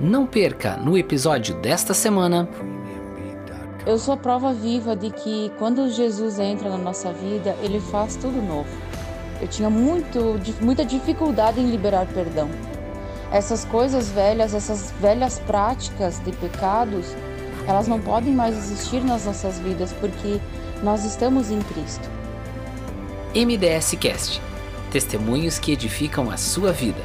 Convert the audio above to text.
Não perca no episódio desta semana. Eu sou a prova viva de que quando Jesus entra na nossa vida, ele faz tudo novo. Eu tinha muito, muita dificuldade em liberar perdão. Essas coisas velhas, essas velhas práticas de pecados, elas não podem mais existir nas nossas vidas porque nós estamos em Cristo. MDS Cast Testemunhos que edificam a sua vida.